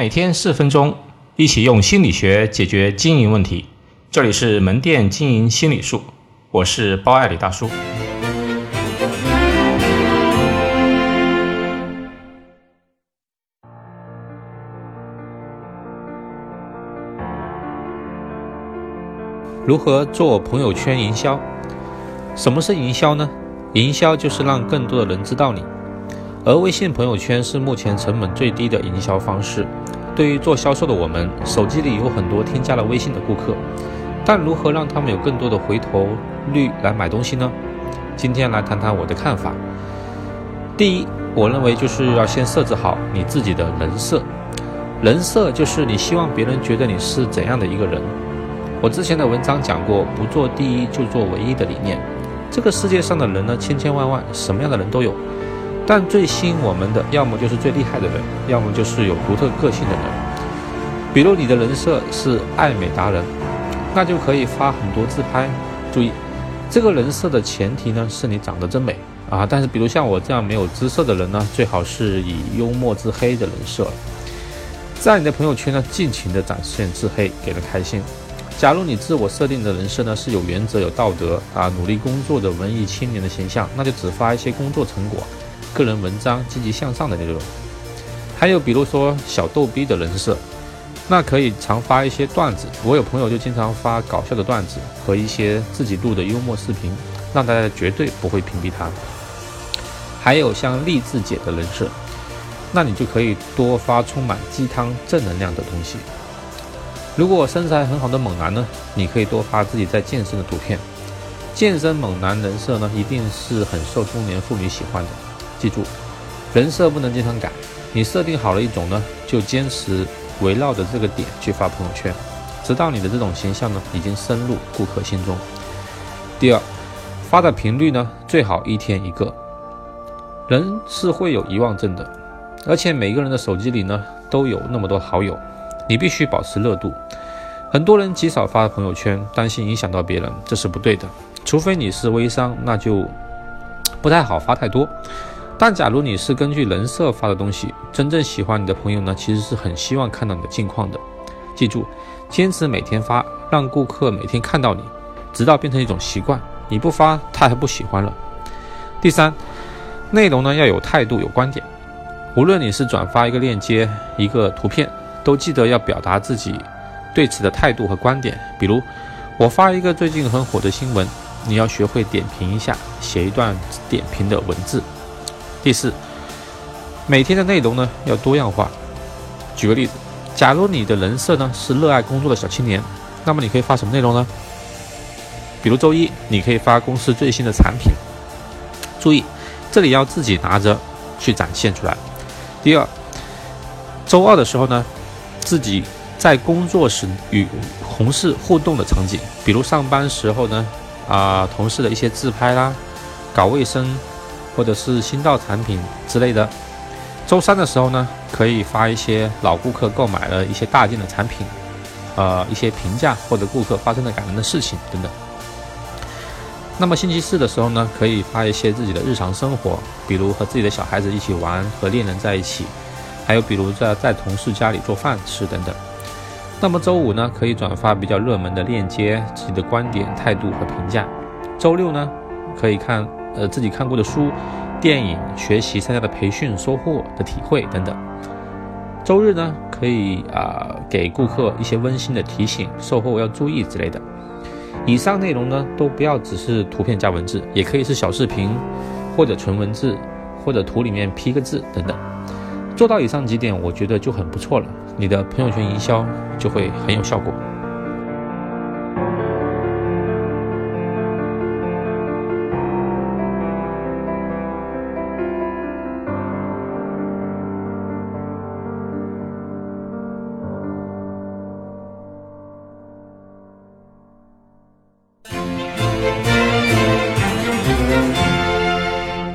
每天四分钟，一起用心理学解决经营问题。这里是门店经营心理术，我是包爱李大叔。如何做朋友圈营销？什么是营销呢？营销就是让更多的人知道你。而微信朋友圈是目前成本最低的营销方式。对于做销售的我们，手机里有很多添加了微信的顾客，但如何让他们有更多的回头率来买东西呢？今天来谈谈我的看法。第一，我认为就是要先设置好你自己的人设。人设就是你希望别人觉得你是怎样的一个人。我之前的文章讲过，不做第一就做唯一的理念。这个世界上的人呢，千千万万，什么样的人都有。但最吸引我们的，要么就是最厉害的人，要么就是有独特个性的人。比如你的人设是爱美达人，那就可以发很多自拍。注意，这个人设的前提呢，是你长得真美啊。但是，比如像我这样没有姿色的人呢，最好是以幽默自黑的人设，在你的朋友圈呢，尽情的展现自黑，给人开心。假如你自我设定的人设呢是有原则、有道德啊，努力工作的文艺青年的形象，那就只发一些工作成果。个人文章积极向上的内容，还有比如说小逗逼的人设，那可以常发一些段子。我有朋友就经常发搞笑的段子和一些自己录的幽默视频，让大家绝对不会屏蔽他。还有像励志姐的人设，那你就可以多发充满鸡汤正能量的东西。如果身材很好的猛男呢，你可以多发自己在健身的图片。健身猛男人设呢，一定是很受中年妇女喜欢的。记住，人设不能经常改。你设定好了一种呢，就坚持围绕着这个点去发朋友圈，直到你的这种形象呢已经深入顾客心中。第二，发的频率呢最好一天一个。人是会有遗忘症的，而且每个人的手机里呢都有那么多好友，你必须保持热度。很多人极少发朋友圈，担心影响到别人，这是不对的。除非你是微商，那就不太好发太多。但假如你是根据人设发的东西，真正喜欢你的朋友呢，其实是很希望看到你的近况的。记住，坚持每天发，让顾客每天看到你，直到变成一种习惯。你不发，他还不喜欢了。第三，内容呢要有态度、有观点。无论你是转发一个链接、一个图片，都记得要表达自己对此的态度和观点。比如，我发一个最近很火的新闻，你要学会点评一下，写一段点评的文字。第四，每天的内容呢要多样化。举个例子，假如你的人设呢是热爱工作的小青年，那么你可以发什么内容呢？比如周一，你可以发公司最新的产品。注意，这里要自己拿着去展现出来。第二，周二的时候呢，自己在工作时与同事互动的场景，比如上班时候呢，啊，同事的一些自拍啦，搞卫生。或者是新到产品之类的。周三的时候呢，可以发一些老顾客购买了一些大件的产品，呃，一些评价或者顾客发生的感人的事情等等。那么星期四的时候呢，可以发一些自己的日常生活，比如和自己的小孩子一起玩，和恋人在一起，还有比如在在同事家里做饭吃等等。那么周五呢，可以转发比较热门的链接，自己的观点、态度和评价。周六呢，可以看。呃，自己看过的书、电影、学习参加的培训、收获的体会等等。周日呢，可以啊给顾客一些温馨的提醒，售后要注意之类的。以上内容呢，都不要只是图片加文字，也可以是小视频，或者纯文字，或者图里面 P 个字等等。做到以上几点，我觉得就很不错了，你的朋友圈营销就会很有效果。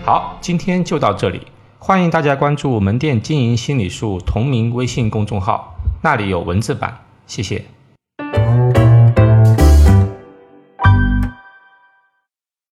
好，今天就到这里。欢迎大家关注“门店经营心理术”同名微信公众号，那里有文字版。谢谢。